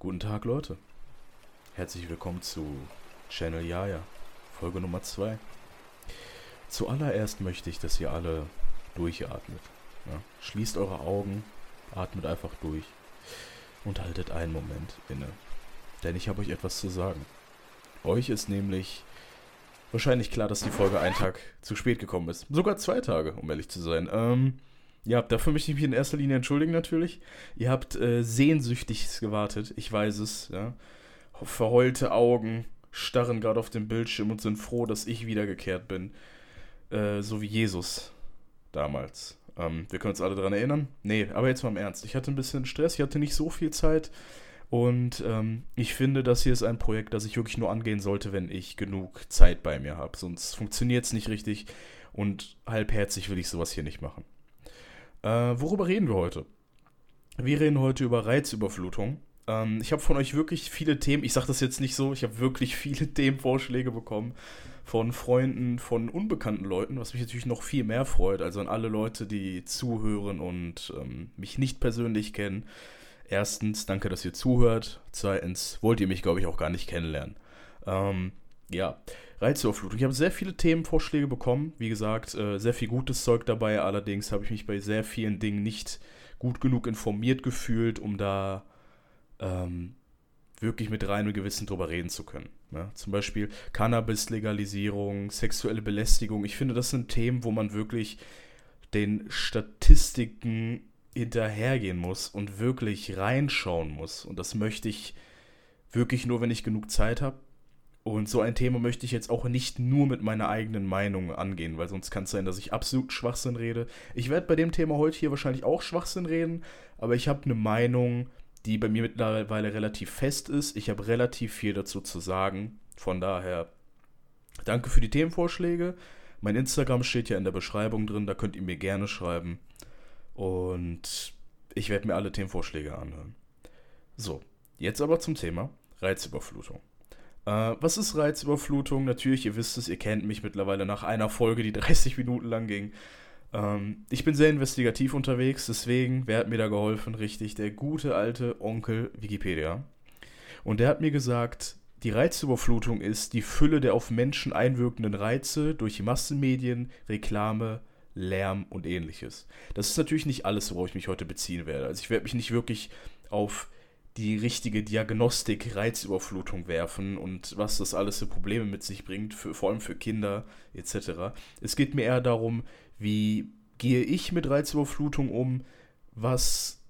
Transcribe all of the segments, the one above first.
Guten Tag, Leute. Herzlich willkommen zu Channel Yaya, Folge Nummer 2. Zuallererst möchte ich, dass ihr alle durchatmet. Ja? Schließt eure Augen, atmet einfach durch und haltet einen Moment inne. Denn ich habe euch etwas zu sagen. Euch ist nämlich wahrscheinlich klar, dass die Folge einen Tag zu spät gekommen ist. Sogar zwei Tage, um ehrlich zu sein. Ähm, ja, dafür möchte ich mich in erster Linie entschuldigen natürlich. Ihr habt äh, sehnsüchtig gewartet, ich weiß es, ja. Verheulte Augen starren gerade auf den Bildschirm und sind froh, dass ich wiedergekehrt bin. Äh, so wie Jesus damals. Ähm, wir können uns alle daran erinnern. Nee, aber jetzt mal im Ernst. Ich hatte ein bisschen Stress, ich hatte nicht so viel Zeit. Und ähm, ich finde, das hier ist ein Projekt, das ich wirklich nur angehen sollte, wenn ich genug Zeit bei mir habe. Sonst funktioniert es nicht richtig und halbherzig will ich sowas hier nicht machen. Äh, worüber reden wir heute? Wir reden heute über Reizüberflutung. Ähm, ich habe von euch wirklich viele Themen, ich sage das jetzt nicht so, ich habe wirklich viele Themenvorschläge bekommen von Freunden, von unbekannten Leuten, was mich natürlich noch viel mehr freut. Also an alle Leute, die zuhören und ähm, mich nicht persönlich kennen erstens, danke, dass ihr zuhört. Zweitens, wollt ihr mich, glaube ich, auch gar nicht kennenlernen. Ähm, ja, Reizüberflutung. Ich habe sehr viele Themenvorschläge bekommen. Wie gesagt, äh, sehr viel gutes Zeug dabei. Allerdings habe ich mich bei sehr vielen Dingen nicht gut genug informiert gefühlt, um da ähm, wirklich mit reinem Gewissen drüber reden zu können. Ja, ne? zum Beispiel Cannabis-Legalisierung, sexuelle Belästigung. Ich finde, das sind Themen, wo man wirklich den Statistiken hinterhergehen muss und wirklich reinschauen muss. Und das möchte ich wirklich nur, wenn ich genug Zeit habe. Und so ein Thema möchte ich jetzt auch nicht nur mit meiner eigenen Meinung angehen, weil sonst kann es sein, dass ich absolut Schwachsinn rede. Ich werde bei dem Thema heute hier wahrscheinlich auch Schwachsinn reden, aber ich habe eine Meinung, die bei mir mittlerweile relativ fest ist. Ich habe relativ viel dazu zu sagen. Von daher, danke für die Themenvorschläge. Mein Instagram steht ja in der Beschreibung drin, da könnt ihr mir gerne schreiben. Und ich werde mir alle Themenvorschläge anhören. So, jetzt aber zum Thema Reizüberflutung. Äh, was ist Reizüberflutung? Natürlich, ihr wisst es, ihr kennt mich mittlerweile nach einer Folge, die 30 Minuten lang ging. Ähm, ich bin sehr investigativ unterwegs, deswegen, wer hat mir da geholfen? Richtig, der gute alte Onkel Wikipedia. Und der hat mir gesagt, die Reizüberflutung ist die Fülle der auf Menschen einwirkenden Reize durch Massenmedien, Reklame, Lärm und ähnliches. Das ist natürlich nicht alles, worauf ich mich heute beziehen werde. Also ich werde mich nicht wirklich auf die richtige Diagnostik Reizüberflutung werfen und was das alles für Probleme mit sich bringt, für, vor allem für Kinder etc. Es geht mir eher darum, wie gehe ich mit Reizüberflutung um, was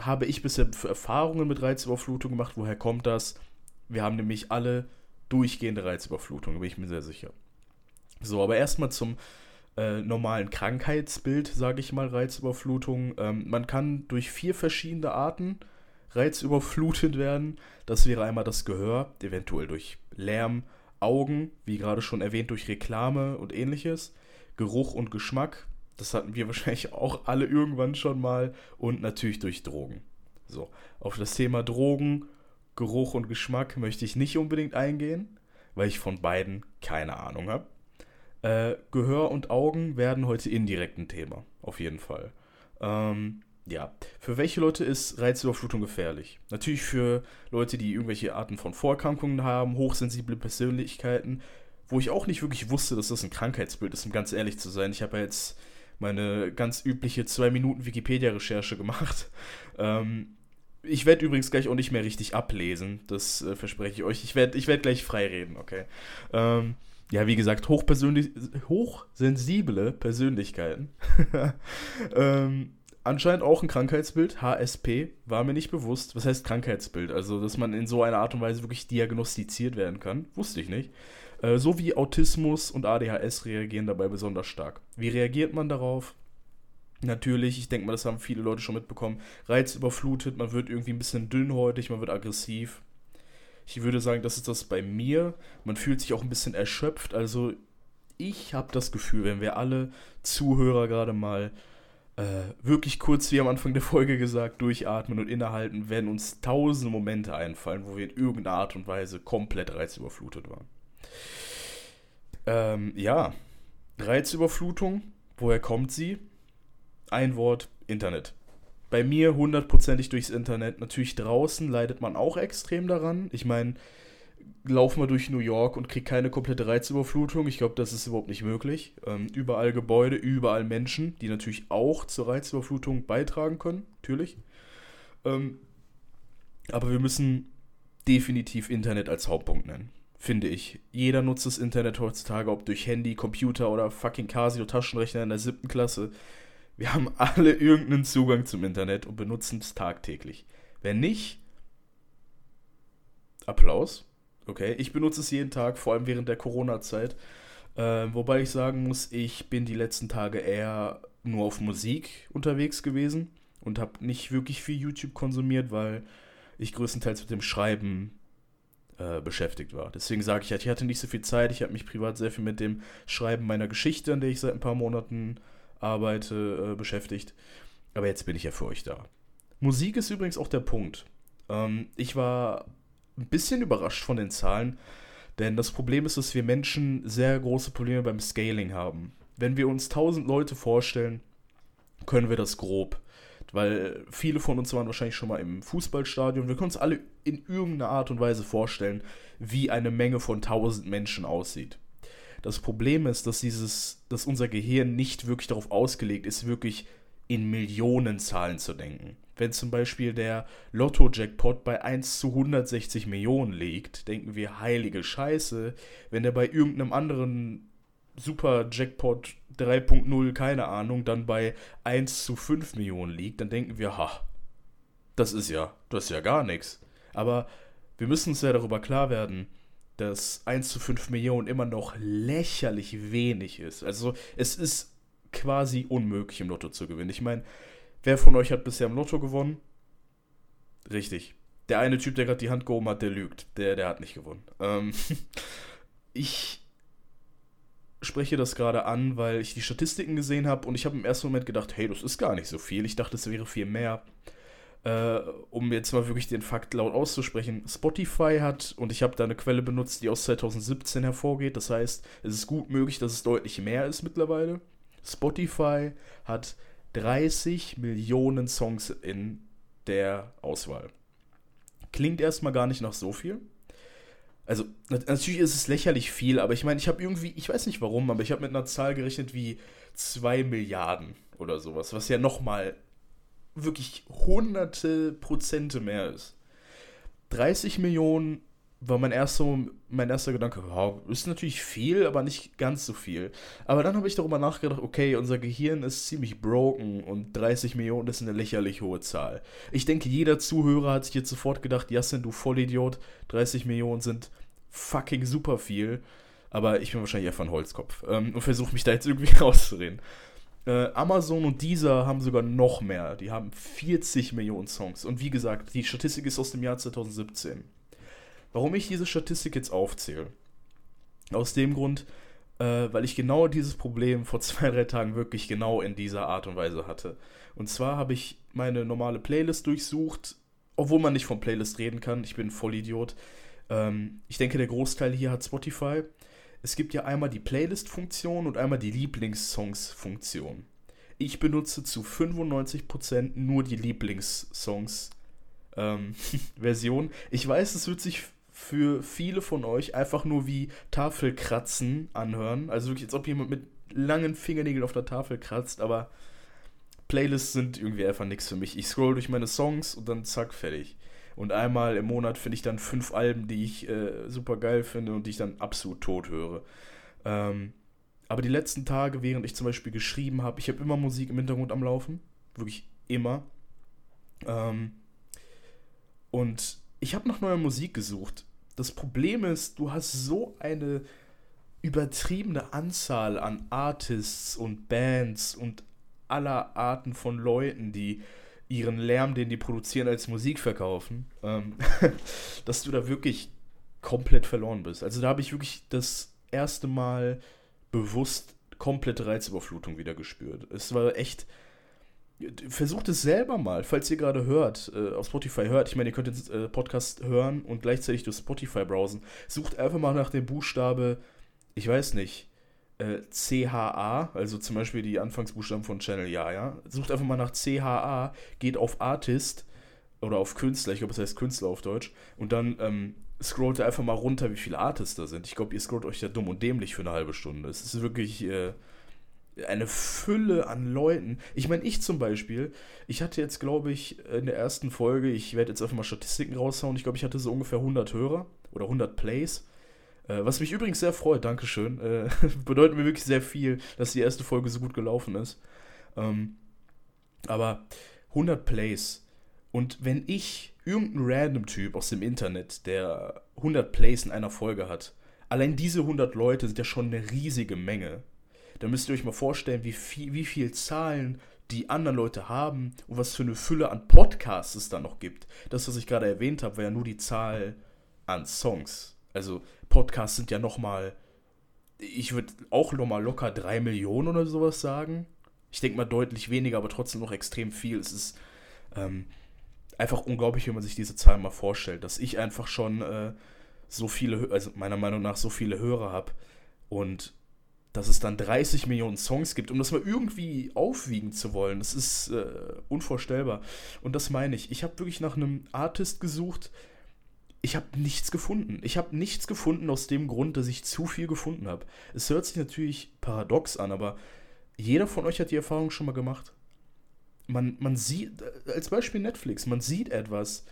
habe ich bisher für Erfahrungen mit Reizüberflutung gemacht, woher kommt das? Wir haben nämlich alle durchgehende Reizüberflutung, bin ich mir sehr sicher. So, aber erstmal zum äh, normalen Krankheitsbild, sage ich mal, Reizüberflutung. Ähm, man kann durch vier verschiedene Arten reizüberflutet werden. Das wäre einmal das Gehör, eventuell durch Lärm, Augen, wie gerade schon erwähnt, durch Reklame und ähnliches. Geruch und Geschmack, das hatten wir wahrscheinlich auch alle irgendwann schon mal. Und natürlich durch Drogen. So, auf das Thema Drogen, Geruch und Geschmack möchte ich nicht unbedingt eingehen, weil ich von beiden keine Ahnung habe. Äh, Gehör und Augen werden heute indirekt ein Thema, auf jeden Fall. Ähm, ja, für welche Leute ist Reizüberflutung gefährlich? Natürlich für Leute, die irgendwelche Arten von Vorerkrankungen haben, hochsensible Persönlichkeiten, wo ich auch nicht wirklich wusste, dass das ein Krankheitsbild ist, um ganz ehrlich zu sein. Ich habe ja jetzt meine ganz übliche 2 Minuten Wikipedia-Recherche gemacht. Ähm, ich werde übrigens gleich auch nicht mehr richtig ablesen, das äh, verspreche ich euch. Ich werde ich werd gleich frei reden, okay? Ähm, ja, wie gesagt, hochsensible Persönlichkeiten. ähm, anscheinend auch ein Krankheitsbild, HSP, war mir nicht bewusst. Was heißt Krankheitsbild? Also, dass man in so einer Art und Weise wirklich diagnostiziert werden kann, wusste ich nicht. Äh, so wie Autismus und ADHS reagieren dabei besonders stark. Wie reagiert man darauf? Natürlich, ich denke mal, das haben viele Leute schon mitbekommen. Reizüberflutet, man wird irgendwie ein bisschen dünnhäutig, man wird aggressiv. Ich würde sagen, das ist das bei mir. Man fühlt sich auch ein bisschen erschöpft. Also ich habe das Gefühl, wenn wir alle Zuhörer gerade mal äh, wirklich kurz, wie am Anfang der Folge gesagt, durchatmen und innehalten, werden uns tausende Momente einfallen, wo wir in irgendeiner Art und Weise komplett reizüberflutet waren. Ähm, ja, Reizüberflutung, woher kommt sie? Ein Wort, Internet. Bei mir hundertprozentig durchs Internet. Natürlich draußen leidet man auch extrem daran. Ich meine, lauf mal durch New York und krieg keine komplette Reizüberflutung. Ich glaube, das ist überhaupt nicht möglich. Ähm, überall Gebäude, überall Menschen, die natürlich auch zur Reizüberflutung beitragen können, natürlich. Ähm, aber wir müssen definitiv Internet als Hauptpunkt nennen, finde ich. Jeder nutzt das Internet heutzutage, ob durch Handy, Computer oder fucking Casio Taschenrechner in der siebten Klasse. Wir haben alle irgendeinen Zugang zum Internet und benutzen es tagtäglich. Wenn nicht, Applaus. Okay, ich benutze es jeden Tag, vor allem während der Corona-Zeit. Äh, wobei ich sagen muss, ich bin die letzten Tage eher nur auf Musik unterwegs gewesen und habe nicht wirklich viel YouTube konsumiert, weil ich größtenteils mit dem Schreiben äh, beschäftigt war. Deswegen sage ich, ich hatte nicht so viel Zeit. Ich habe mich privat sehr viel mit dem Schreiben meiner Geschichte, an der ich seit ein paar Monaten arbeite, äh, beschäftigt. Aber jetzt bin ich ja für euch da. Musik ist übrigens auch der Punkt. Ähm, ich war ein bisschen überrascht von den Zahlen, denn das Problem ist, dass wir Menschen sehr große Probleme beim Scaling haben. Wenn wir uns 1000 Leute vorstellen, können wir das grob. Weil viele von uns waren wahrscheinlich schon mal im Fußballstadion. Wir können uns alle in irgendeiner Art und Weise vorstellen, wie eine Menge von 1000 Menschen aussieht. Das Problem ist, dass dieses, dass unser Gehirn nicht wirklich darauf ausgelegt ist, wirklich in Millionenzahlen zu denken. Wenn zum Beispiel der Lotto-Jackpot bei 1 zu 160 Millionen liegt, denken wir, heilige Scheiße. Wenn der bei irgendeinem anderen Super-Jackpot 3.0, keine Ahnung, dann bei 1 zu 5 Millionen liegt, dann denken wir, ha, das ist ja, das ist ja gar nichts. Aber wir müssen uns ja darüber klar werden, dass 1 zu 5 Millionen immer noch lächerlich wenig ist. Also es ist quasi unmöglich im Lotto zu gewinnen. Ich meine, wer von euch hat bisher im Lotto gewonnen? Richtig. Der eine Typ, der gerade die Hand gehoben hat, der lügt. Der, der hat nicht gewonnen. Ähm, ich spreche das gerade an, weil ich die Statistiken gesehen habe und ich habe im ersten Moment gedacht, hey, das ist gar nicht so viel. Ich dachte, es wäre viel mehr. Äh, um jetzt mal wirklich den Fakt laut auszusprechen, Spotify hat, und ich habe da eine Quelle benutzt, die aus 2017 hervorgeht, das heißt, es ist gut möglich, dass es deutlich mehr ist mittlerweile. Spotify hat 30 Millionen Songs in der Auswahl. Klingt erstmal gar nicht nach so viel. Also, natürlich ist es lächerlich viel, aber ich meine, ich habe irgendwie, ich weiß nicht warum, aber ich habe mit einer Zahl gerechnet wie 2 Milliarden oder sowas, was ja nochmal wirklich hunderte Prozente mehr ist. 30 Millionen war mein erster, mein erster Gedanke, wow, ist natürlich viel, aber nicht ganz so viel. Aber dann habe ich darüber nachgedacht, okay, unser Gehirn ist ziemlich broken und 30 Millionen ist eine lächerlich hohe Zahl. Ich denke, jeder Zuhörer hat sich jetzt sofort gedacht, Jassen, du Vollidiot, 30 Millionen sind fucking super viel. Aber ich bin wahrscheinlich einfach ein Holzkopf ähm, und versuche mich da jetzt irgendwie rauszureden. Äh, Amazon und Deezer haben sogar noch mehr. Die haben 40 Millionen Songs. Und wie gesagt, die Statistik ist aus dem Jahr 2017. Warum ich diese Statistik jetzt aufzähle? Aus dem Grund, äh, weil ich genau dieses Problem vor zwei, drei Tagen wirklich genau in dieser Art und Weise hatte. Und zwar habe ich meine normale Playlist durchsucht, obwohl man nicht von Playlist reden kann. Ich bin voll Idiot. Ähm, ich denke, der Großteil hier hat Spotify. Es gibt ja einmal die Playlist-Funktion und einmal die Lieblingssongs-Funktion. Ich benutze zu 95% nur die Lieblingssongs-Version. Ähm, ich weiß, es wird sich für viele von euch einfach nur wie Tafelkratzen anhören. Also wirklich, als ob jemand mit langen Fingernägeln auf der Tafel kratzt, aber Playlists sind irgendwie einfach nichts für mich. Ich scroll durch meine Songs und dann zack, fertig. Und einmal im Monat finde ich dann fünf Alben, die ich äh, super geil finde und die ich dann absolut tot höre. Ähm, aber die letzten Tage, während ich zum Beispiel geschrieben habe, ich habe immer Musik im Hintergrund am Laufen. Wirklich immer. Ähm, und ich habe nach neuer Musik gesucht das Problem ist, du hast so eine übertriebene Anzahl an Artists und Bands und aller Arten von Leuten, die ihren Lärm, den die produzieren, als Musik verkaufen, ähm, dass du da wirklich komplett verloren bist. Also da habe ich wirklich das erste Mal bewusst komplette Reizüberflutung wieder gespürt. Es war echt Versucht es selber mal, falls ihr gerade hört, äh, auf Spotify hört. Ich meine, ihr könnt den äh, Podcast hören und gleichzeitig durch Spotify browsen. Sucht einfach mal nach dem Buchstabe ich weiß nicht, äh, CHA, also zum Beispiel die Anfangsbuchstaben von Channel Ja, ja. Sucht einfach mal nach CHA, geht auf Artist oder auf Künstler, ich glaube, das heißt Künstler auf Deutsch, und dann ähm, scrollt ihr einfach mal runter, wie viele Artists da sind. Ich glaube, ihr scrollt euch ja dumm und dämlich für eine halbe Stunde. Es ist wirklich äh, eine Fülle an Leuten. Ich meine, ich zum Beispiel, ich hatte jetzt, glaube ich, in der ersten Folge, ich werde jetzt einfach mal Statistiken raushauen, ich glaube, ich hatte so ungefähr 100 Hörer oder 100 Plays. Äh, was mich übrigens sehr freut, Dankeschön. Äh, bedeutet mir wirklich sehr viel, dass die erste Folge so gut gelaufen ist. Ähm, aber 100 Plays und wenn ich irgendein random Typ aus dem Internet, der 100 Plays in einer Folge hat, allein diese 100 Leute sind ja schon eine riesige Menge. Da müsst ihr euch mal vorstellen, wie viel, wie viel Zahlen die anderen Leute haben und was für eine Fülle an Podcasts es da noch gibt. Das, was ich gerade erwähnt habe, war ja nur die Zahl an Songs. Also Podcasts sind ja nochmal, ich würde auch nochmal locker 3 Millionen oder sowas sagen. Ich denke mal deutlich weniger, aber trotzdem noch extrem viel. Es ist, ähm, einfach unglaublich, wenn man sich diese Zahlen mal vorstellt, dass ich einfach schon äh, so viele, also meiner Meinung nach so viele Hörer habe und dass es dann 30 Millionen Songs gibt, um das mal irgendwie aufwiegen zu wollen, das ist äh, unvorstellbar. Und das meine ich. Ich habe wirklich nach einem Artist gesucht. Ich habe nichts gefunden. Ich habe nichts gefunden aus dem Grund, dass ich zu viel gefunden habe. Es hört sich natürlich paradox an, aber jeder von euch hat die Erfahrung schon mal gemacht man, man sieht, als Beispiel Netflix, man sieht etwas,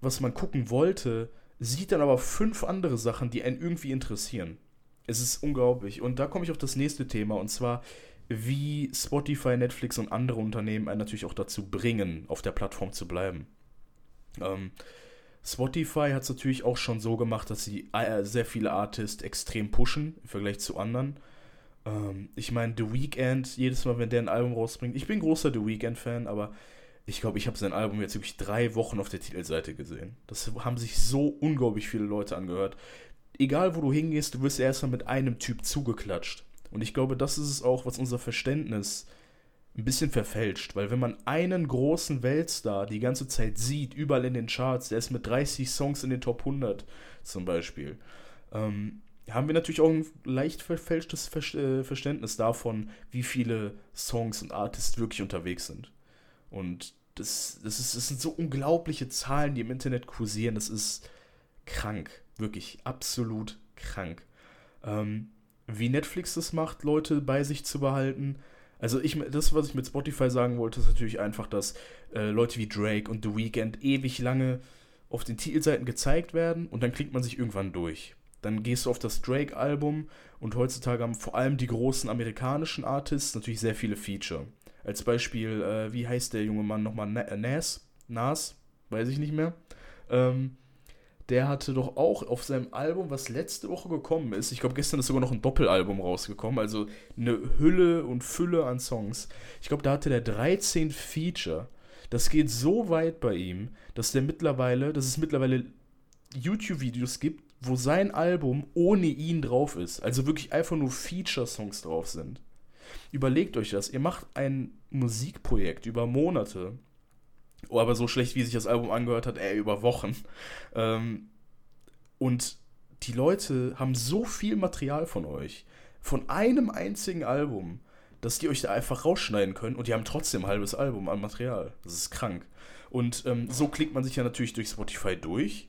was man gucken wollte, sieht dann aber fünf andere Sachen, die einen irgendwie interessieren. Es ist unglaublich. Und da komme ich auf das nächste Thema, und zwar, wie Spotify, Netflix und andere Unternehmen einen natürlich auch dazu bringen, auf der Plattform zu bleiben. Ähm, Spotify hat es natürlich auch schon so gemacht, dass sie äh, sehr viele Artists extrem pushen im Vergleich zu anderen. Ähm, ich meine, The Weeknd, jedes Mal, wenn der ein Album rausbringt, ich bin großer The Weeknd-Fan, aber ich glaube, ich habe sein Album jetzt wirklich drei Wochen auf der Titelseite gesehen. Das haben sich so unglaublich viele Leute angehört. Egal, wo du hingehst, du wirst erstmal mit einem Typ zugeklatscht. Und ich glaube, das ist es auch, was unser Verständnis ein bisschen verfälscht, weil wenn man einen großen Weltstar die ganze Zeit sieht, überall in den Charts, der ist mit 30 Songs in den Top 100 zum Beispiel, ähm, haben wir natürlich auch ein leicht verfälschtes äh, Verständnis davon, wie viele Songs und Artists wirklich unterwegs sind. Und das, das, ist, das sind so unglaubliche Zahlen, die im Internet kursieren. Das ist krank. Wirklich absolut krank. Ähm, wie Netflix das macht, Leute bei sich zu behalten. Also ich, das, was ich mit Spotify sagen wollte, ist natürlich einfach, dass äh, Leute wie Drake und The Weeknd ewig lange auf den Titelseiten gezeigt werden und dann klickt man sich irgendwann durch. Dann gehst du auf das Drake-Album und heutzutage haben vor allem die großen amerikanischen Artists natürlich sehr viele Feature. Als Beispiel, äh, wie heißt der junge Mann nochmal? Nas? Nas? Weiß ich nicht mehr. Ähm, der hatte doch auch auf seinem Album, was letzte Woche gekommen ist, ich glaube, gestern ist sogar noch ein Doppelalbum rausgekommen, also eine Hülle und Fülle an Songs. Ich glaube, da hatte der 13 Feature. Das geht so weit bei ihm, dass der mittlerweile, dass es mittlerweile YouTube-Videos gibt, wo sein Album ohne ihn drauf ist. Also wirklich einfach nur Feature-Songs drauf sind. Überlegt euch das. Ihr macht ein Musikprojekt über Monate. Oh, aber so schlecht, wie sich das Album angehört hat, ey, über Wochen. Ähm, und die Leute haben so viel Material von euch. Von einem einzigen Album, dass die euch da einfach rausschneiden können und die haben trotzdem ein halbes Album an Material. Das ist krank. Und ähm, so klickt man sich ja natürlich durch Spotify durch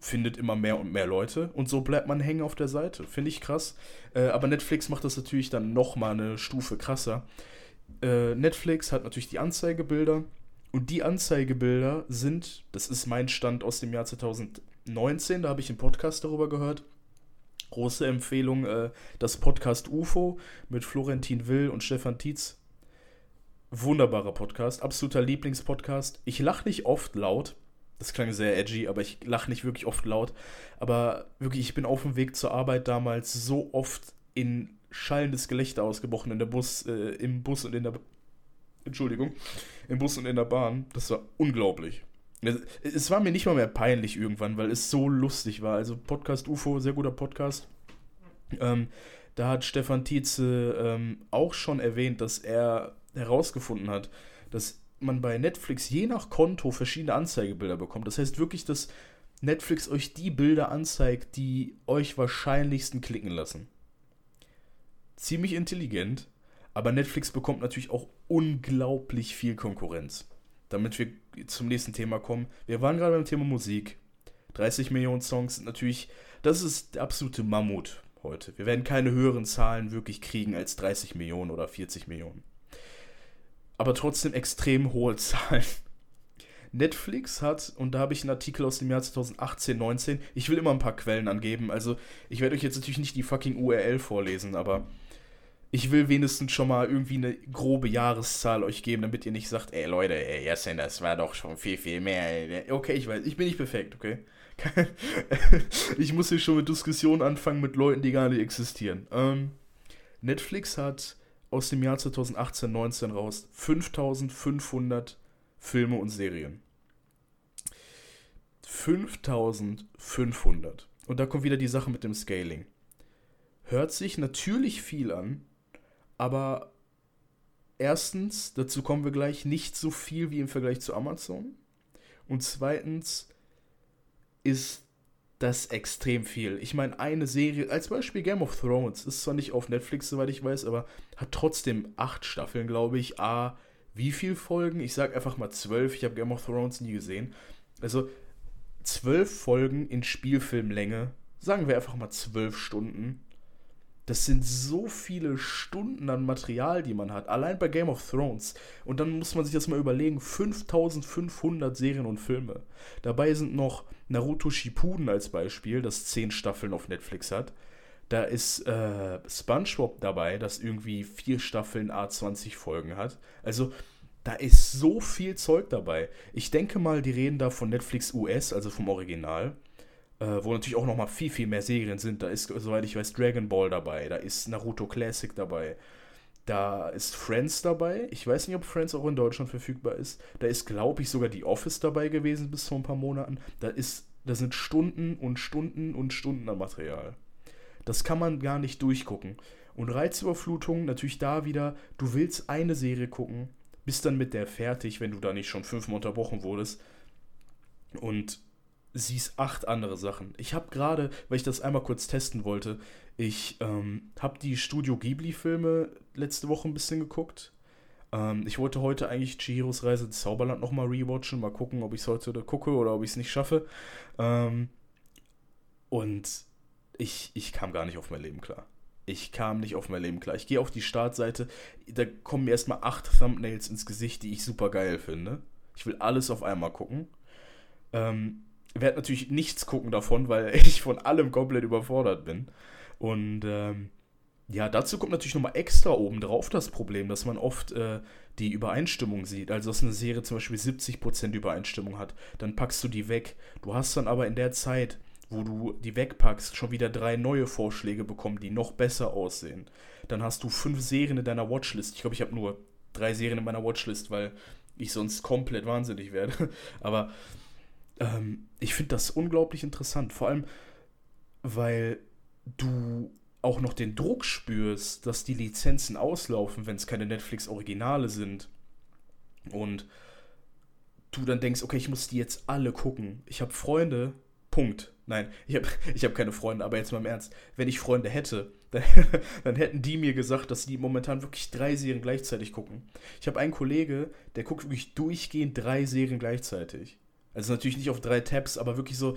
findet immer mehr und mehr Leute und so bleibt man hängen auf der Seite. Finde ich krass. Äh, aber Netflix macht das natürlich dann nochmal eine Stufe krasser. Äh, Netflix hat natürlich die Anzeigebilder und die Anzeigebilder sind, das ist mein Stand aus dem Jahr 2019, da habe ich einen Podcast darüber gehört. Große Empfehlung, äh, das Podcast UFO mit Florentin Will und Stefan Tietz. Wunderbarer Podcast, absoluter Lieblingspodcast. Ich lache nicht oft laut, das klang sehr edgy, aber ich lache nicht wirklich oft laut. Aber wirklich, ich bin auf dem Weg zur Arbeit damals so oft in schallendes Gelächter ausgebrochen in der Bus, äh, im Bus und in der Entschuldigung, im Bus und in der Bahn. Das war unglaublich. Es war mir nicht mal mehr peinlich irgendwann, weil es so lustig war. Also Podcast UFO, sehr guter Podcast. Ähm, da hat Stefan Tietze ähm, auch schon erwähnt, dass er herausgefunden hat, dass man bei Netflix je nach Konto verschiedene Anzeigebilder bekommt. Das heißt wirklich, dass Netflix euch die Bilder anzeigt, die euch wahrscheinlichsten klicken lassen. ziemlich intelligent, aber Netflix bekommt natürlich auch unglaublich viel Konkurrenz. Damit wir zum nächsten Thema kommen. Wir waren gerade beim Thema Musik. 30 Millionen Songs sind natürlich, das ist der absolute Mammut heute. Wir werden keine höheren Zahlen wirklich kriegen als 30 Millionen oder 40 Millionen. Aber trotzdem extrem hohe Zahlen. Netflix hat, und da habe ich einen Artikel aus dem Jahr 2018, 19, ich will immer ein paar Quellen angeben, also ich werde euch jetzt natürlich nicht die fucking URL vorlesen, aber ich will wenigstens schon mal irgendwie eine grobe Jahreszahl euch geben, damit ihr nicht sagt, ey Leute, ey, Jassen, das war doch schon viel, viel mehr. Okay, ich weiß, ich bin nicht perfekt, okay? ich muss hier schon mit Diskussionen anfangen mit Leuten, die gar nicht existieren. Ähm, Netflix hat aus dem Jahr 2018, 19 raus 5500 Filme und Serien. 5500. Und da kommt wieder die Sache mit dem Scaling. Hört sich natürlich viel an, aber erstens, dazu kommen wir gleich, nicht so viel wie im Vergleich zu Amazon. Und zweitens ist das extrem viel. Ich meine, eine Serie, als Beispiel Game of Thrones, ist zwar nicht auf Netflix, soweit ich weiß, aber hat trotzdem acht Staffeln, glaube ich. A, wie viel Folgen? Ich sag einfach mal zwölf. Ich habe Game of Thrones nie gesehen. Also zwölf Folgen in Spielfilmlänge. Sagen wir einfach mal zwölf Stunden. Das sind so viele Stunden an Material, die man hat. Allein bei Game of Thrones. Und dann muss man sich das mal überlegen. 5500 Serien und Filme. Dabei sind noch Naruto Shippuden als Beispiel, das zehn Staffeln auf Netflix hat. Da ist äh, SpongeBob dabei, das irgendwie vier Staffeln A20 Folgen hat. Also da ist so viel Zeug dabei. Ich denke mal, die reden da von Netflix US, also vom Original. Äh, wo natürlich auch noch mal viel, viel mehr Serien sind. Da ist, soweit ich weiß, Dragon Ball dabei. Da ist Naruto Classic dabei. Da ist Friends dabei. Ich weiß nicht, ob Friends auch in Deutschland verfügbar ist. Da ist, glaube ich, sogar die Office dabei gewesen bis vor ein paar Monaten. Da ist, da sind Stunden und Stunden und Stunden an Material. Das kann man gar nicht durchgucken. Und Reizüberflutung, natürlich da wieder, du willst eine Serie gucken, bist dann mit der fertig, wenn du da nicht schon fünfmal unterbrochen wurdest. Und siehst acht andere Sachen. Ich habe gerade, weil ich das einmal kurz testen wollte, ich ähm, habe die Studio Ghibli-Filme letzte Woche ein bisschen geguckt. Ähm, ich wollte heute eigentlich Chihiros Reise ins Zauberland nochmal rewatchen, mal gucken, ob ich es heute gucke oder ob ich es nicht schaffe. Ähm, und ich, ich kam gar nicht auf mein Leben klar. Ich kam nicht auf mein Leben klar. Ich gehe auf die Startseite, da kommen mir erstmal acht Thumbnails ins Gesicht, die ich super geil finde. Ich will alles auf einmal gucken. Ähm, werde natürlich nichts gucken davon, weil ich von allem komplett überfordert bin. Und ähm, ja, dazu kommt natürlich nochmal extra oben drauf das Problem, dass man oft äh, die Übereinstimmung sieht. Also, dass eine Serie zum Beispiel 70% Übereinstimmung hat, dann packst du die weg. Du hast dann aber in der Zeit wo du die wegpackst, schon wieder drei neue Vorschläge bekommen, die noch besser aussehen. Dann hast du fünf Serien in deiner Watchlist. Ich glaube, ich habe nur drei Serien in meiner Watchlist, weil ich sonst komplett wahnsinnig werde. Aber ähm, ich finde das unglaublich interessant. Vor allem, weil du auch noch den Druck spürst, dass die Lizenzen auslaufen, wenn es keine Netflix-Originale sind. Und du dann denkst, okay, ich muss die jetzt alle gucken. Ich habe Freunde, Punkt. Nein, ich habe ich hab keine Freunde, aber jetzt mal im Ernst. Wenn ich Freunde hätte, dann, dann, hätten die mir gesagt, dass die momentan wirklich drei Serien gleichzeitig gucken. Ich habe einen Kollege, der guckt wirklich durchgehend drei Serien gleichzeitig. Also natürlich nicht auf drei Tabs, aber wirklich so.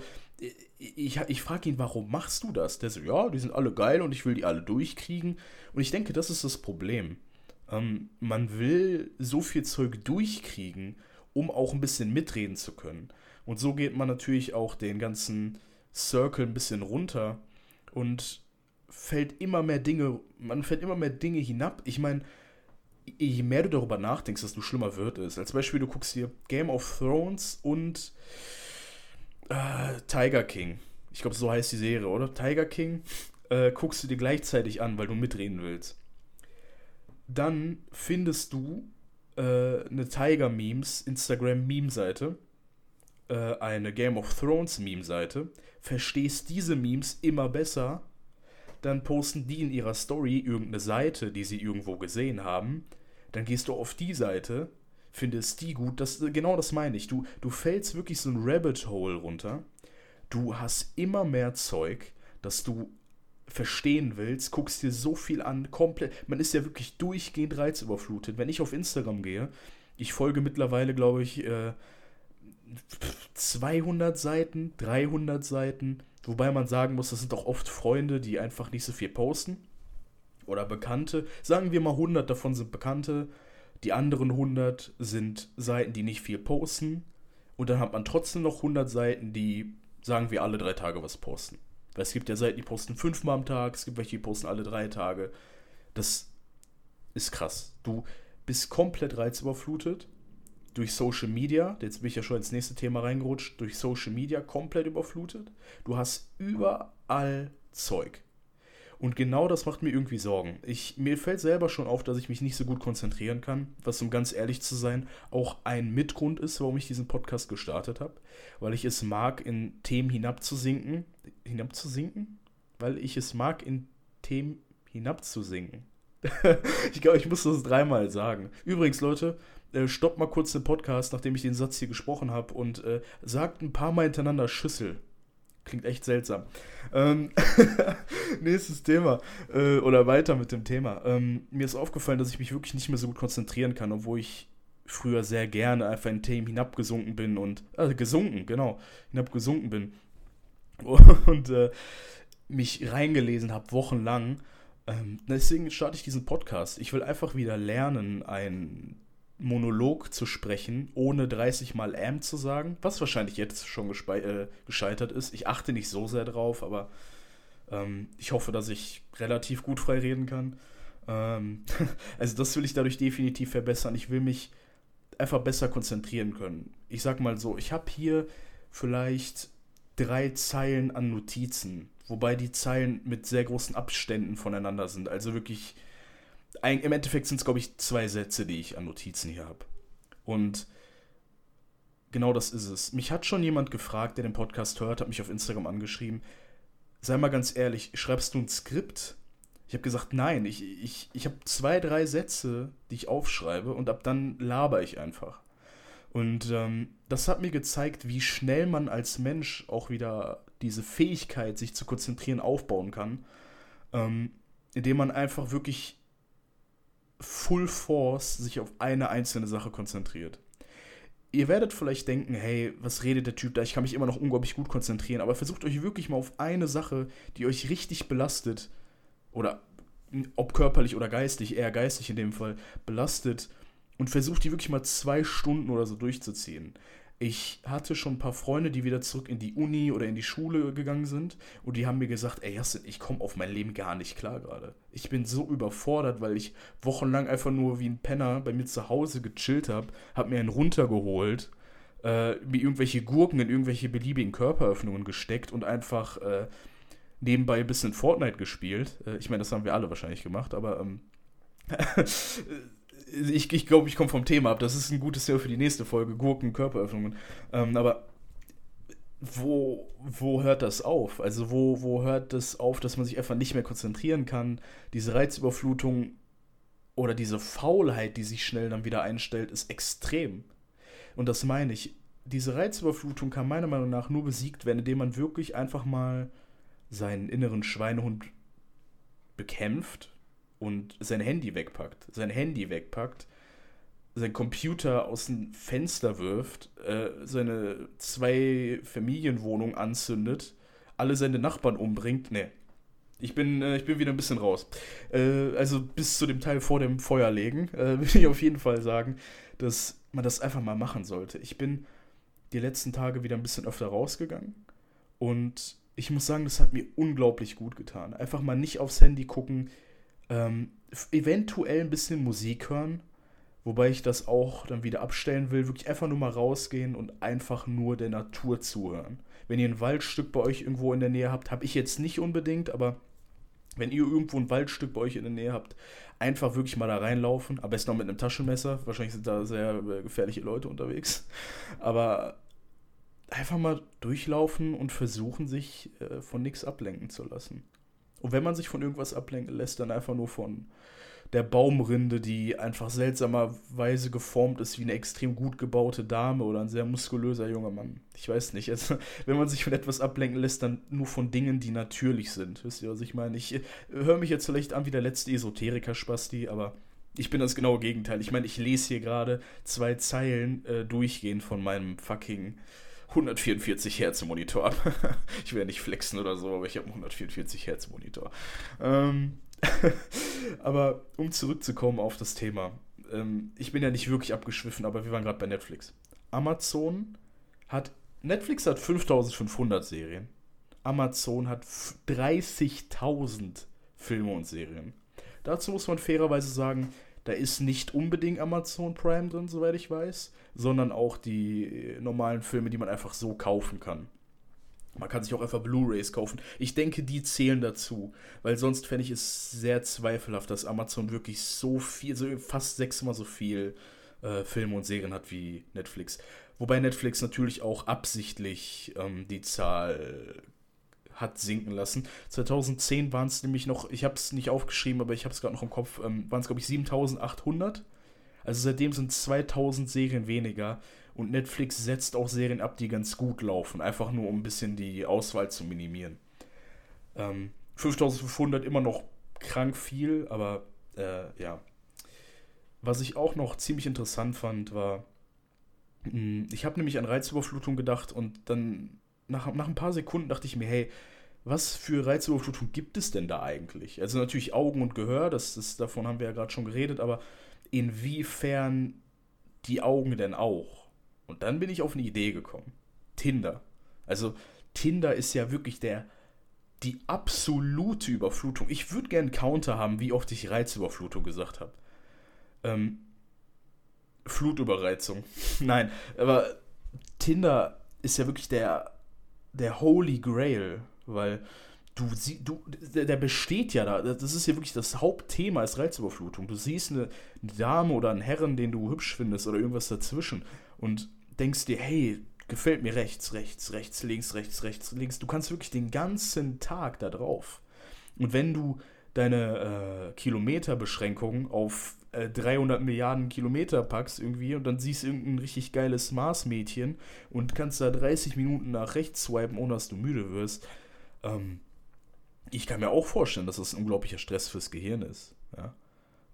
Ich, ich frage ihn, warum machst du das? Der so, ja, die sind alle geil und ich will die alle durchkriegen. Und ich denke, das ist das Problem. Ähm, man will so viel Zeug durchkriegen, um auch ein bisschen mitreden zu können. Und so geht man natürlich auch den ganzen Circle ein bisschen runter und fällt immer mehr Dinge, man fällt immer mehr Dinge hinab. Ich meine, je mehr du darüber nachdenkst, desto schlimmer wird es. Als Beispiel, du guckst hier Game of Thrones und äh, Tiger King. Ich glaube, so heißt die Serie, oder? Tiger King äh, guckst du dir gleichzeitig an, weil du mitreden willst. Dann findest du äh, eine Tiger Memes Instagram Meme Seite äh, eine Game of Thrones Meme-Seite, verstehst diese Memes immer besser, dann posten die in ihrer Story irgendeine Seite, die sie irgendwo gesehen haben, dann gehst du auf die Seite, findest die gut, das, genau das meine ich. Du, du fällst wirklich so ein Rabbit Hole runter, du hast immer mehr Zeug, dass du verstehen willst, guckst dir so viel an, komplett, man ist ja wirklich durchgehend reizüberflutet. Wenn ich auf Instagram gehe, ich folge mittlerweile, glaube ich, äh, 200 Seiten, 300 Seiten, wobei man sagen muss, das sind auch oft Freunde, die einfach nicht so viel posten oder Bekannte. Sagen wir mal 100 davon sind Bekannte, die anderen 100 sind Seiten, die nicht viel posten und dann hat man trotzdem noch 100 Seiten, die, sagen wir, alle drei Tage was posten. Weil es gibt ja Seiten, die posten fünfmal am Tag, es gibt welche, die posten alle drei Tage. Das ist krass. Du bist komplett reizüberflutet durch Social Media, jetzt bin ich ja schon ins nächste Thema reingerutscht, durch Social Media komplett überflutet. Du hast überall Zeug. Und genau das macht mir irgendwie Sorgen. Ich, mir fällt selber schon auf, dass ich mich nicht so gut konzentrieren kann, was, um ganz ehrlich zu sein, auch ein Mitgrund ist, warum ich diesen Podcast gestartet habe. Weil ich es mag, in Themen hinabzusinken. Hinabzusinken? Weil ich es mag, in Themen hinabzusinken. ich glaube, ich muss das dreimal sagen. Übrigens, Leute, äh, stoppt mal kurz den Podcast, nachdem ich den Satz hier gesprochen habe und äh, sagt ein paar Mal hintereinander Schüssel. Klingt echt seltsam. Ähm, nächstes Thema. Äh, oder weiter mit dem Thema. Ähm, mir ist aufgefallen, dass ich mich wirklich nicht mehr so gut konzentrieren kann, obwohl ich früher sehr gerne einfach in Themen hinabgesunken bin und. Also gesunken, genau. Hinabgesunken bin. Und äh, mich reingelesen habe, wochenlang. Ähm, deswegen starte ich diesen Podcast. Ich will einfach wieder lernen, ein Monolog zu sprechen, ohne 30 Mal am zu sagen, was wahrscheinlich jetzt schon äh, gescheitert ist. Ich achte nicht so sehr drauf, aber ähm, ich hoffe, dass ich relativ gut frei reden kann. Ähm, also das will ich dadurch definitiv verbessern. Ich will mich einfach besser konzentrieren können. Ich sag mal so, ich habe hier vielleicht drei Zeilen an Notizen, wobei die Zeilen mit sehr großen Abständen voneinander sind. Also wirklich ein, im Endeffekt sind es, glaube ich, zwei Sätze, die ich an Notizen hier habe. Und genau das ist es. Mich hat schon jemand gefragt, der den Podcast hört, hat mich auf Instagram angeschrieben. Sei mal ganz ehrlich, schreibst du ein Skript? Ich habe gesagt, nein, ich, ich, ich habe zwei, drei Sätze, die ich aufschreibe und ab dann laber ich einfach. Und ähm, das hat mir gezeigt, wie schnell man als Mensch auch wieder diese Fähigkeit, sich zu konzentrieren, aufbauen kann, ähm, indem man einfach wirklich Full Force sich auf eine einzelne Sache konzentriert. Ihr werdet vielleicht denken, hey, was redet der Typ da? Ich kann mich immer noch unglaublich gut konzentrieren, aber versucht euch wirklich mal auf eine Sache, die euch richtig belastet, oder ob körperlich oder geistig, eher geistig in dem Fall, belastet und versucht die wirklich mal zwei Stunden oder so durchzuziehen. Ich hatte schon ein paar Freunde, die wieder zurück in die Uni oder in die Schule gegangen sind und die haben mir gesagt, ey Jassin, ich komme auf mein Leben gar nicht klar gerade. Ich bin so überfordert, weil ich wochenlang einfach nur wie ein Penner bei mir zu Hause gechillt habe, habe mir einen runtergeholt, äh, mir irgendwelche Gurken in irgendwelche beliebigen Körperöffnungen gesteckt und einfach äh, nebenbei ein bisschen Fortnite gespielt. Äh, ich meine, das haben wir alle wahrscheinlich gemacht, aber ähm, ich, ich glaube, ich komme vom Thema ab. Das ist ein gutes Thema für die nächste Folge. Gurken, Körperöffnungen. Ähm, aber wo, wo hört das auf? Also wo, wo hört das auf, dass man sich einfach nicht mehr konzentrieren kann? Diese Reizüberflutung oder diese Faulheit, die sich schnell dann wieder einstellt, ist extrem. Und das meine ich. Diese Reizüberflutung kann meiner Meinung nach nur besiegt werden, indem man wirklich einfach mal seinen inneren Schweinehund bekämpft und sein Handy wegpackt, sein Handy wegpackt, sein Computer aus dem Fenster wirft, äh, seine zwei Familienwohnungen anzündet, alle seine Nachbarn umbringt. Nee. Ich bin, äh, ich bin wieder ein bisschen raus. Äh, also bis zu dem Teil vor dem Feuer legen, äh, will ich auf jeden Fall sagen, dass man das einfach mal machen sollte. Ich bin die letzten Tage wieder ein bisschen öfter rausgegangen und ich muss sagen, das hat mir unglaublich gut getan. Einfach mal nicht aufs Handy gucken, ähm, eventuell ein bisschen Musik hören, wobei ich das auch dann wieder abstellen will. Wirklich einfach nur mal rausgehen und einfach nur der Natur zuhören. Wenn ihr ein Waldstück bei euch irgendwo in der Nähe habt, habe ich jetzt nicht unbedingt, aber wenn ihr irgendwo ein Waldstück bei euch in der Nähe habt, einfach wirklich mal da reinlaufen. Am besten noch mit einem Taschenmesser. Wahrscheinlich sind da sehr äh, gefährliche Leute unterwegs. Aber einfach mal durchlaufen und versuchen, sich äh, von nichts ablenken zu lassen. Und wenn man sich von irgendwas ablenken lässt, dann einfach nur von, der Baumrinde, die einfach seltsamerweise geformt ist wie eine extrem gut gebaute Dame oder ein sehr muskulöser junger Mann. Ich weiß nicht. Also, wenn man sich von etwas ablenken lässt, dann nur von Dingen, die natürlich sind. Wisst ihr, was ich meine? Ich äh, höre mich jetzt vielleicht an wie der letzte Esoteriker-Spasti, aber ich bin das genaue Gegenteil. Ich meine, ich lese hier gerade zwei Zeilen äh, durchgehend von meinem fucking 144 Hertz Monitor ab. ich werde nicht flexen oder so, aber ich habe einen 144 Hertz Monitor. Ähm, aber um zurückzukommen auf das Thema. Ähm, ich bin ja nicht wirklich abgeschwiffen, aber wir waren gerade bei Netflix. Amazon hat, Netflix hat 5500 Serien. Amazon hat 30.000 Filme und Serien. Dazu muss man fairerweise sagen, da ist nicht unbedingt Amazon Prime drin, soweit ich weiß, sondern auch die äh, normalen Filme, die man einfach so kaufen kann. Man kann sich auch einfach Blu-rays kaufen. Ich denke, die zählen dazu, weil sonst fände ich es sehr zweifelhaft, dass Amazon wirklich so viel, so fast sechsmal so viel äh, Filme und Serien hat wie Netflix. Wobei Netflix natürlich auch absichtlich ähm, die Zahl hat sinken lassen. 2010 waren es nämlich noch, ich habe es nicht aufgeschrieben, aber ich habe es gerade noch im Kopf, ähm, waren es glaube ich 7800. Also seitdem sind 2000 Serien weniger und Netflix setzt auch Serien ab, die ganz gut laufen, einfach nur um ein bisschen die Auswahl zu minimieren. Ähm, 5500 immer noch krank viel, aber äh, ja. Was ich auch noch ziemlich interessant fand, war, hm, ich habe nämlich an Reizüberflutung gedacht und dann nach, nach ein paar Sekunden dachte ich mir, hey, was für Reizüberflutung gibt es denn da eigentlich? Also natürlich Augen und Gehör, das ist, davon haben wir ja gerade schon geredet, aber inwiefern die Augen denn auch? Und dann bin ich auf eine Idee gekommen. Tinder. Also Tinder ist ja wirklich der die absolute Überflutung. Ich würde einen Counter haben, wie oft ich Reizüberflutung gesagt habe. Ähm, Flutüberreizung. Nein, aber Tinder ist ja wirklich der der Holy Grail, weil du du der besteht ja da. Das ist ja wirklich das Hauptthema ist Reizüberflutung. Du siehst eine, eine Dame oder einen Herren, den du hübsch findest oder irgendwas dazwischen und denkst dir, hey, gefällt mir rechts, rechts, rechts, links, rechts, rechts, links. Du kannst wirklich den ganzen Tag da drauf. Und wenn du deine äh, Kilometerbeschränkung auf 300 äh, Milliarden Kilometer packst irgendwie und dann siehst du irgendein richtig geiles Mars-Mädchen und kannst da 30 Minuten nach rechts swipen, ohne dass du müde wirst. Ähm, ich kann mir auch vorstellen, dass das ein unglaublicher Stress fürs Gehirn ist. Ja?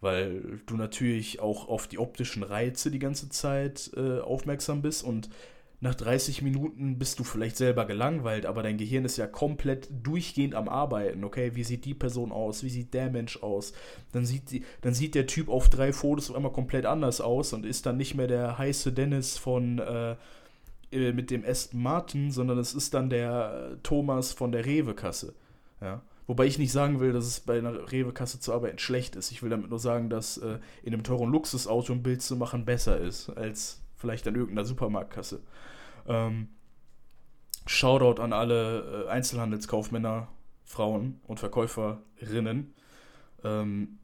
Weil du natürlich auch auf die optischen Reize die ganze Zeit äh, aufmerksam bist und nach 30 Minuten bist du vielleicht selber gelangweilt, aber dein Gehirn ist ja komplett durchgehend am Arbeiten. Okay, wie sieht die Person aus? Wie sieht der Mensch aus? Dann sieht, die, dann sieht der Typ auf drei Fotos auf einmal komplett anders aus und ist dann nicht mehr der heiße Dennis von äh, äh mit dem Aston Martin, sondern es ist dann der Thomas von der Rewe-Kasse. Ja. Wobei ich nicht sagen will, dass es bei einer Rewe-Kasse zu arbeiten schlecht ist. Ich will damit nur sagen, dass äh, in einem teuren Luxusauto ein Bild zu machen besser ist als vielleicht an irgendeiner Supermarktkasse. Ähm, Shoutout an alle äh, Einzelhandelskaufmänner, Frauen und Verkäuferinnen. Ähm,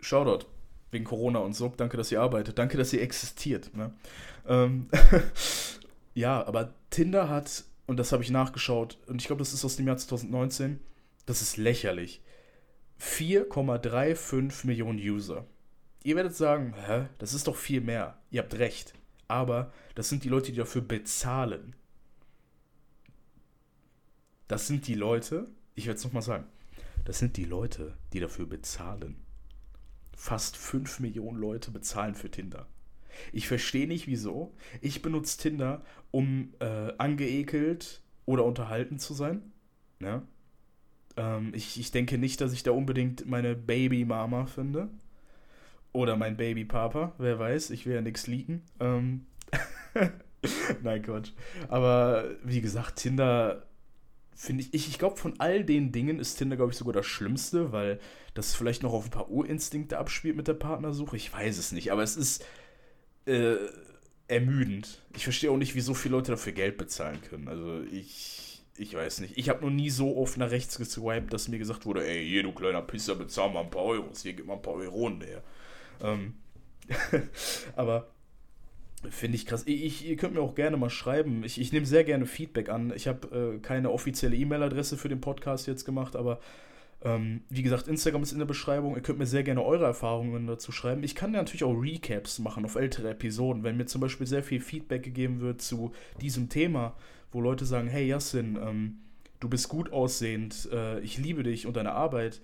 Shoutout wegen Corona und so. Danke, dass ihr arbeitet. Danke, dass ihr existiert. Ne? Ähm, ja, aber Tinder hat, und das habe ich nachgeschaut, und ich glaube, das ist aus dem Jahr 2019, das ist lächerlich. 4,35 Millionen User. Ihr werdet sagen, hä, das ist doch viel mehr. Ihr habt recht aber das sind die Leute, die dafür bezahlen. Das sind die Leute, ich werde es nochmal sagen, das sind die Leute, die dafür bezahlen. Fast 5 Millionen Leute bezahlen für Tinder. Ich verstehe nicht wieso. Ich benutze Tinder, um äh, angeekelt oder unterhalten zu sein. Ja? Ähm, ich, ich denke nicht, dass ich da unbedingt meine Baby-Mama finde. Oder mein Baby-Papa, wer weiß, ich will ja nichts leaken. Ähm Nein, Quatsch. Aber wie gesagt, Tinder finde ich, ich, ich glaube, von all den Dingen ist Tinder, glaube ich, sogar das Schlimmste, weil das vielleicht noch auf ein paar Urinstinkte abspielt mit der Partnersuche. Ich weiß es nicht, aber es ist äh, ermüdend. Ich verstehe auch nicht, wie so viele Leute dafür Geld bezahlen können. Also ich, ich weiß nicht. Ich habe noch nie so oft nach rechts geswiped, dass mir gesagt wurde, ey, hier, du kleiner Pisser, bezahl mal ein paar Euros, hier, gib mal ein paar Euronen her. Ähm, aber finde ich krass. Ich, ihr könnt mir auch gerne mal schreiben. Ich, ich nehme sehr gerne Feedback an. Ich habe äh, keine offizielle E-Mail-Adresse für den Podcast jetzt gemacht, aber Ähm, wie gesagt, Instagram ist in der Beschreibung. Ihr könnt mir sehr gerne eure Erfahrungen dazu schreiben. Ich kann ja natürlich auch Recaps machen auf ältere Episoden. Wenn mir zum Beispiel sehr viel Feedback gegeben wird zu diesem Thema, wo Leute sagen, hey Yassin, ähm, du bist gut aussehend, äh, ich liebe dich und deine Arbeit,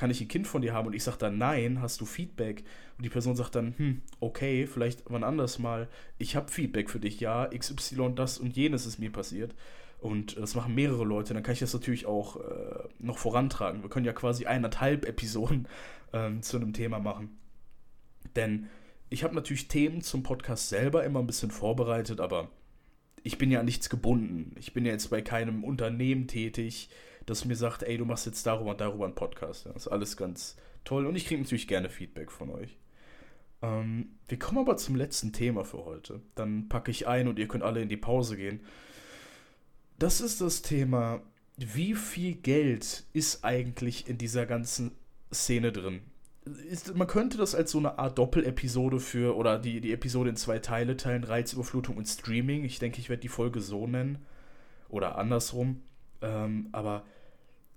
kann ich ein Kind von dir haben? Und ich sage dann, nein, hast du Feedback? Und die Person sagt dann, hm, okay, vielleicht wann anders mal, ich habe Feedback für dich, ja, XY, das und jenes ist mir passiert. Und das machen mehrere Leute, dann kann ich das natürlich auch äh, noch vorantragen. Wir können ja quasi eineinhalb Episoden ähm, zu einem Thema machen. Denn ich habe natürlich Themen zum Podcast selber immer ein bisschen vorbereitet, aber ich bin ja an nichts gebunden. Ich bin ja jetzt bei keinem Unternehmen tätig, das mir sagt, ey, du machst jetzt darüber und darüber einen Podcast. das ist alles ganz toll und ich kriege natürlich gerne Feedback von euch. Ähm, wir kommen aber zum letzten Thema für heute. Dann packe ich ein und ihr könnt alle in die Pause gehen. Das ist das Thema, wie viel Geld ist eigentlich in dieser ganzen Szene drin? Ist, man könnte das als so eine Art Doppelepisode für, oder die, die Episode in zwei Teile teilen, Reizüberflutung und Streaming. Ich denke, ich werde die Folge so nennen. Oder andersrum. Ähm, aber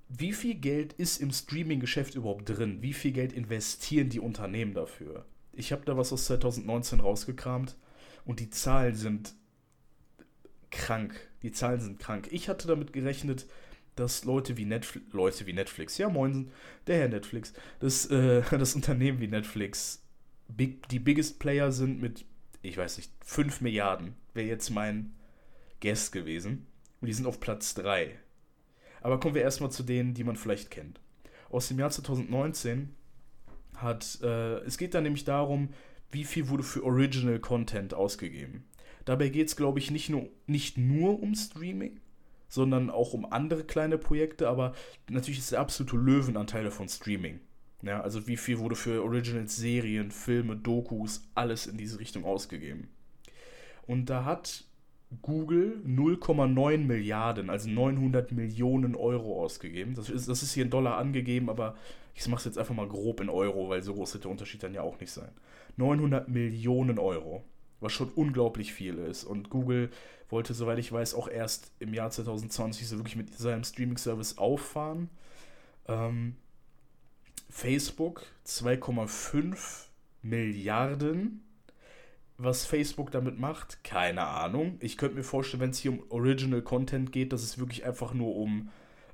wie viel Geld ist im Streaming-Geschäft überhaupt drin? Wie viel Geld investieren die Unternehmen dafür? Ich habe da was aus 2019 rausgekramt und die Zahlen sind krank. Die Zahlen sind krank. Ich hatte damit gerechnet, dass Leute wie Netflix, Leute wie Netflix, ja moin, der Herr Netflix, dass äh, das Unternehmen wie Netflix big, die biggest Player sind mit, ich weiß nicht, 5 Milliarden, wäre jetzt mein Guest gewesen. Und die sind auf Platz 3. Aber kommen wir erstmal zu denen, die man vielleicht kennt. Aus dem Jahr 2019 hat, äh, es geht da nämlich darum, wie viel wurde für Original Content ausgegeben. Dabei geht es, glaube ich, nicht nur, nicht nur um Streaming, sondern auch um andere kleine Projekte, aber natürlich ist der absolute Löwenanteil davon Streaming. Ja, also wie viel wurde für Originals, Serien, Filme, Dokus, alles in diese Richtung ausgegeben. Und da hat Google 0,9 Milliarden, also 900 Millionen Euro ausgegeben. Das ist, das ist hier in Dollar angegeben, aber ich mache es jetzt einfach mal grob in Euro, weil so groß wird der Unterschied dann ja auch nicht sein. 900 Millionen Euro was schon unglaublich viel ist. Und Google wollte, soweit ich weiß, auch erst im Jahr 2020 so wirklich mit seinem Streaming-Service auffahren. Ähm, Facebook 2,5 Milliarden. Was Facebook damit macht, keine Ahnung. Ich könnte mir vorstellen, wenn es hier um Original Content geht, dass es wirklich einfach nur um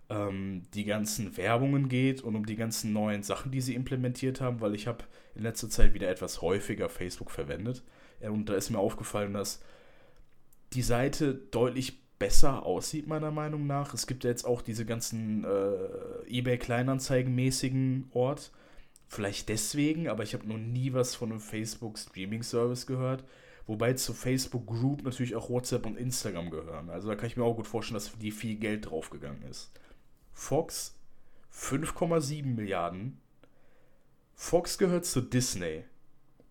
ähm, die ganzen Werbungen geht und um die ganzen neuen Sachen, die sie implementiert haben, weil ich habe in letzter Zeit wieder etwas häufiger Facebook verwendet. Und da ist mir aufgefallen, dass die Seite deutlich besser aussieht, meiner Meinung nach. Es gibt ja jetzt auch diese ganzen äh, eBay-Kleinanzeigen-mäßigen Ort. Vielleicht deswegen, aber ich habe noch nie was von einem Facebook-Streaming-Service gehört. Wobei zu Facebook Group natürlich auch WhatsApp und Instagram gehören. Also da kann ich mir auch gut vorstellen, dass die viel Geld draufgegangen ist. Fox 5,7 Milliarden. Fox gehört zu Disney.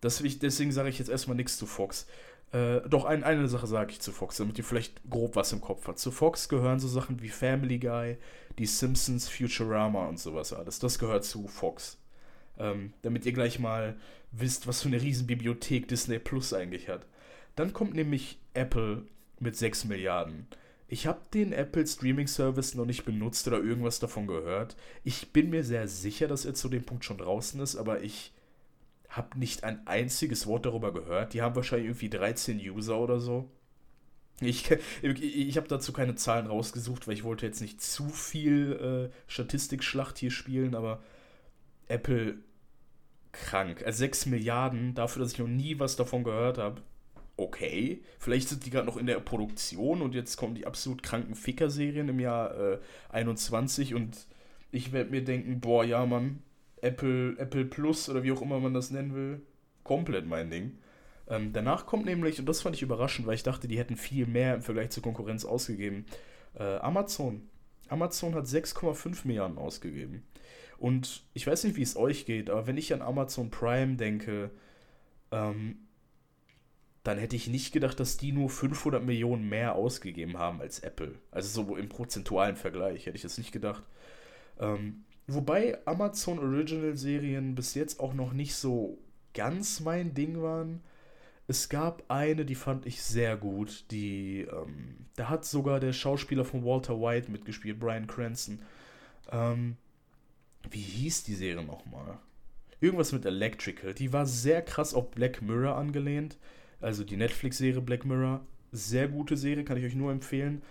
Deswegen sage ich jetzt erstmal nichts zu Fox. Äh, doch ein, eine Sache sage ich zu Fox, damit ihr vielleicht grob was im Kopf habt. Zu Fox gehören so Sachen wie Family Guy, die Simpsons, Futurama und sowas alles. Das gehört zu Fox. Ähm, damit ihr gleich mal wisst, was für eine riesen Bibliothek Disney Plus eigentlich hat. Dann kommt nämlich Apple mit 6 Milliarden. Ich habe den Apple Streaming Service noch nicht benutzt oder irgendwas davon gehört. Ich bin mir sehr sicher, dass er zu dem Punkt schon draußen ist, aber ich habe nicht ein einziges Wort darüber gehört. Die haben wahrscheinlich irgendwie 13 User oder so. Ich, ich habe dazu keine Zahlen rausgesucht, weil ich wollte jetzt nicht zu viel äh, Statistikschlacht hier spielen, aber Apple krank. Also 6 Milliarden dafür, dass ich noch nie was davon gehört habe. Okay, vielleicht sind die gerade noch in der Produktion und jetzt kommen die absolut kranken Ficker-Serien im Jahr äh, 21 und ich werde mir denken, boah, ja, Mann, Apple, Apple Plus oder wie auch immer man das nennen will, komplett mein Ding. Ähm, danach kommt nämlich, und das fand ich überraschend, weil ich dachte, die hätten viel mehr im Vergleich zur Konkurrenz ausgegeben, äh, Amazon. Amazon hat 6,5 Milliarden ausgegeben. Und ich weiß nicht, wie es euch geht, aber wenn ich an Amazon Prime denke, ähm, dann hätte ich nicht gedacht, dass die nur 500 Millionen mehr ausgegeben haben als Apple. Also so im prozentualen Vergleich hätte ich das nicht gedacht. Ähm, Wobei Amazon Original Serien bis jetzt auch noch nicht so ganz mein Ding waren. Es gab eine, die fand ich sehr gut. Die, ähm, da hat sogar der Schauspieler von Walter White mitgespielt, Brian Cranston. Ähm, wie hieß die Serie nochmal? Irgendwas mit Electrical. Die war sehr krass auf Black Mirror angelehnt. Also die Netflix-Serie Black Mirror. Sehr gute Serie, kann ich euch nur empfehlen.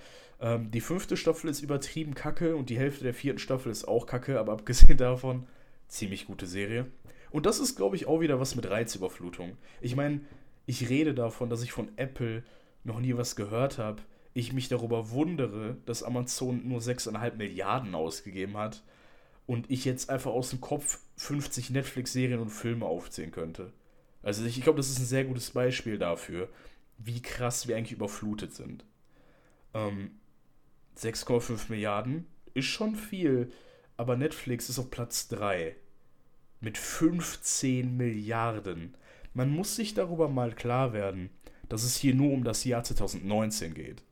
Ähm, die fünfte Staffel ist übertrieben kacke und die Hälfte der vierten Staffel ist auch kacke, aber abgesehen davon, ziemlich gute Serie. Und das ist, glaube ich, auch wieder was mit Reizüberflutung. Ich meine, ich rede davon, dass ich von Apple noch nie was gehört habe. Ich mich darüber wundere, dass Amazon nur 6,5 Milliarden ausgegeben hat und ich jetzt einfach aus dem Kopf 50 Netflix-Serien und Filme aufzählen könnte. Also ich, ich glaube, das ist ein sehr gutes Beispiel dafür, wie krass wir eigentlich überflutet sind. Ähm, 6,5 Milliarden ist schon viel, aber Netflix ist auf Platz 3 mit 15 Milliarden. Man muss sich darüber mal klar werden, dass es hier nur um das Jahr 2019 geht.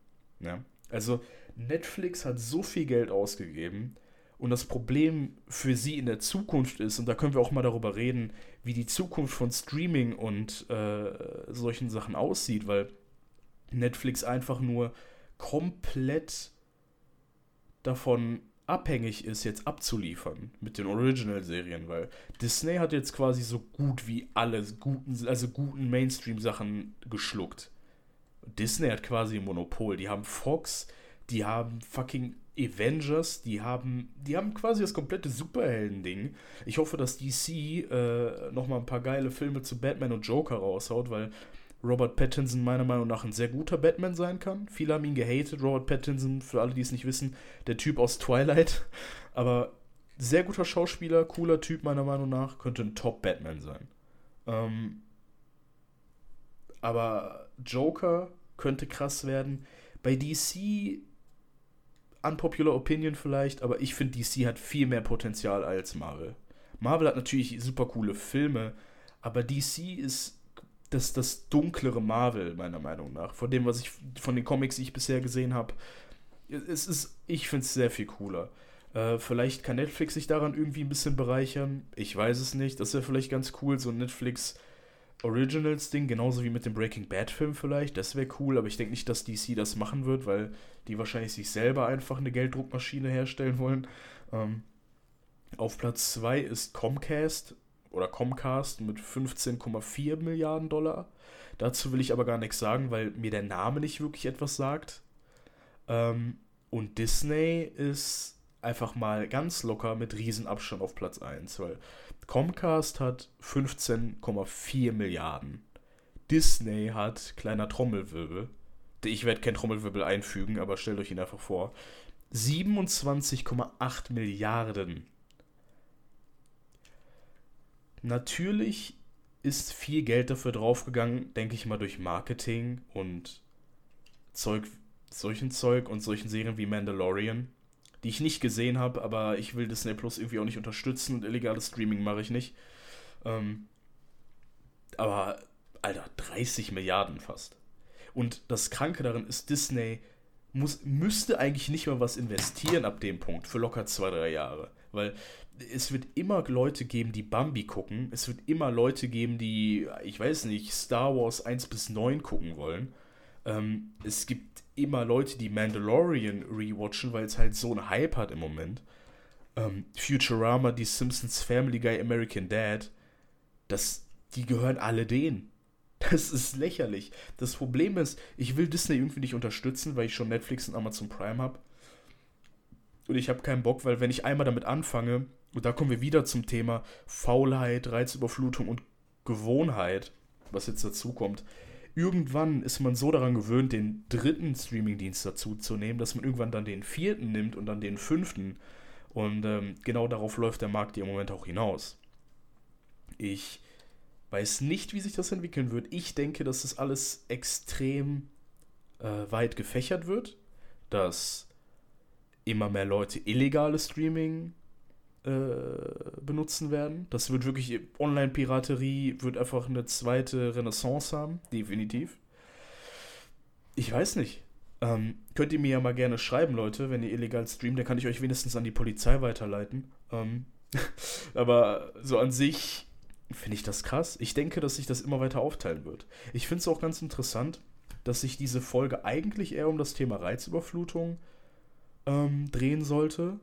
Ja? Also Netflix hat so viel Geld ausgegeben und das Problem für sie in der Zukunft ist, und da können wir auch mal darüber reden, wie die Zukunft von Streaming und äh, solchen Sachen aussieht, weil Netflix einfach nur komplett davon abhängig ist, jetzt abzuliefern mit den Original-Serien, weil Disney hat jetzt quasi so gut wie alle guten, also guten Mainstream-Sachen geschluckt. Disney hat quasi ein Monopol. Die haben Fox, die haben fucking Avengers, die haben, die haben quasi das komplette Superhelden-Ding. Ich hoffe, dass DC äh, nochmal ein paar geile Filme zu Batman und Joker raushaut, weil Robert Pattinson meiner Meinung nach ein sehr guter Batman sein kann. Viele haben ihn gehatet. Robert Pattinson, für alle, die es nicht wissen, der Typ aus Twilight. Aber sehr guter Schauspieler, cooler Typ meiner Meinung nach, könnte ein Top-Batman sein. Ähm, aber Joker könnte krass werden. Bei DC, unpopular Opinion vielleicht, aber ich finde, DC hat viel mehr Potenzial als Marvel. Marvel hat natürlich super coole Filme, aber DC ist das, das dunklere Marvel, meiner Meinung nach. Von dem, was ich, von den Comics, die ich bisher gesehen habe. Es ist, ich finde es sehr viel cooler. Äh, vielleicht kann Netflix sich daran irgendwie ein bisschen bereichern. Ich weiß es nicht. Das wäre vielleicht ganz cool, so ein Netflix Originals-Ding, genauso wie mit dem Breaking Bad-Film vielleicht. Das wäre cool, aber ich denke nicht, dass DC das machen wird, weil die wahrscheinlich sich selber einfach eine Gelddruckmaschine herstellen wollen. Ähm, auf Platz 2 ist Comcast oder Comcast mit 15,4 Milliarden Dollar. Dazu will ich aber gar nichts sagen, weil mir der Name nicht wirklich etwas sagt. Ähm, und Disney ist einfach mal ganz locker mit Riesenabstand auf Platz 1, weil Comcast hat 15,4 Milliarden. Disney hat, kleiner Trommelwirbel, ich werde kein Trommelwirbel einfügen, aber stellt euch ihn einfach vor, 27,8 Milliarden Natürlich ist viel Geld dafür draufgegangen, denke ich mal, durch Marketing und Zeug, solchen Zeug und solchen Serien wie Mandalorian, die ich nicht gesehen habe, aber ich will Disney Plus irgendwie auch nicht unterstützen und illegales Streaming mache ich nicht. Ähm, aber, Alter, 30 Milliarden fast. Und das Kranke daran ist, Disney muss, müsste eigentlich nicht mal was investieren ab dem Punkt für locker zwei, drei Jahre. Weil es wird immer Leute geben, die Bambi gucken. Es wird immer Leute geben, die, ich weiß nicht, Star Wars 1 bis 9 gucken wollen. Ähm, es gibt immer Leute, die Mandalorian rewatchen, weil es halt so einen Hype hat im Moment. Ähm, Futurama, die Simpsons, Family Guy, American Dad, das, die gehören alle denen. Das ist lächerlich. Das Problem ist, ich will Disney irgendwie nicht unterstützen, weil ich schon Netflix und Amazon Prime habe. Und ich habe keinen Bock, weil wenn ich einmal damit anfange, und da kommen wir wieder zum Thema Faulheit, Reizüberflutung und Gewohnheit, was jetzt dazu kommt. Irgendwann ist man so daran gewöhnt, den dritten Streamingdienst dazu zu nehmen, dass man irgendwann dann den vierten nimmt und dann den fünften. Und ähm, genau darauf läuft der Markt im Moment auch hinaus. Ich weiß nicht, wie sich das entwickeln wird. Ich denke, dass das alles extrem äh, weit gefächert wird, dass immer mehr Leute illegales Streaming äh, benutzen werden. Das wird wirklich, Online-Piraterie wird einfach eine zweite Renaissance haben, definitiv. Ich weiß nicht. Ähm, könnt ihr mir ja mal gerne schreiben, Leute, wenn ihr illegal streamt, dann kann ich euch wenigstens an die Polizei weiterleiten. Ähm, aber so an sich finde ich das krass. Ich denke, dass sich das immer weiter aufteilen wird. Ich finde es auch ganz interessant, dass sich diese Folge eigentlich eher um das Thema Reizüberflutung ähm, drehen sollte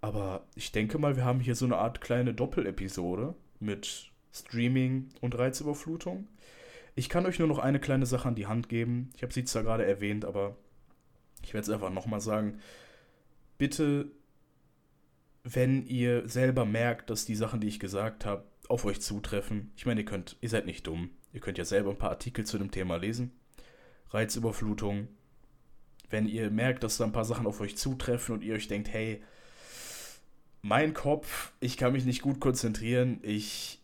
Aber ich denke mal, wir haben hier so eine Art kleine Doppelepisode mit Streaming und Reizüberflutung. Ich kann euch nur noch eine kleine Sache an die Hand geben. Ich habe sie zwar gerade erwähnt, aber ich werde es einfach nochmal sagen. Bitte, wenn ihr selber merkt, dass die Sachen, die ich gesagt habe, auf euch zutreffen. Ich meine, ihr könnt, ihr seid nicht dumm. Ihr könnt ja selber ein paar Artikel zu dem Thema lesen. Reizüberflutung. Wenn ihr merkt, dass da ein paar Sachen auf euch zutreffen und ihr euch denkt, hey, mein Kopf, ich kann mich nicht gut konzentrieren, ich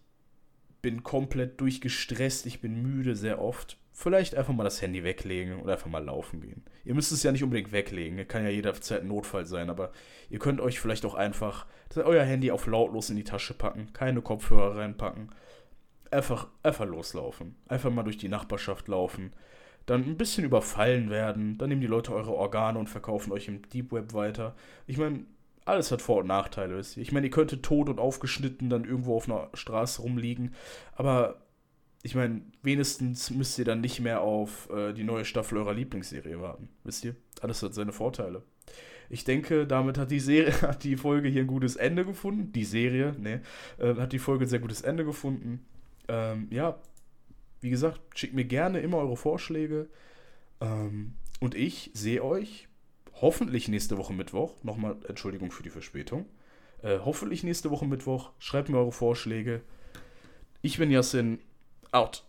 bin komplett durchgestresst, ich bin müde sehr oft. Vielleicht einfach mal das Handy weglegen oder einfach mal laufen gehen. Ihr müsst es ja nicht unbedingt weglegen, kann ja jederzeit ein Notfall sein, aber ihr könnt euch vielleicht auch einfach euer Handy auf lautlos in die Tasche packen, keine Kopfhörer reinpacken. Einfach, einfach loslaufen. Einfach mal durch die Nachbarschaft laufen. Dann ein bisschen überfallen werden. Dann nehmen die Leute eure Organe und verkaufen euch im Deep Web weiter. Ich meine, alles hat Vor- und Nachteile. Ich meine, ihr könntet tot und aufgeschnitten dann irgendwo auf einer Straße rumliegen, aber ich meine, wenigstens müsst ihr dann nicht mehr auf äh, die neue Staffel eurer Lieblingsserie warten. Wisst ihr? Alles hat seine Vorteile. Ich denke, damit hat die Serie, hat die Folge hier ein gutes Ende gefunden. Die Serie, ne, äh, hat die Folge ein sehr gutes Ende gefunden. Ähm, ja, wie gesagt, schickt mir gerne immer eure Vorschläge. Ähm, und ich sehe euch hoffentlich nächste Woche Mittwoch. Nochmal Entschuldigung für die Verspätung. Äh, hoffentlich nächste Woche Mittwoch. Schreibt mir eure Vorschläge. Ich bin Yassin. Out.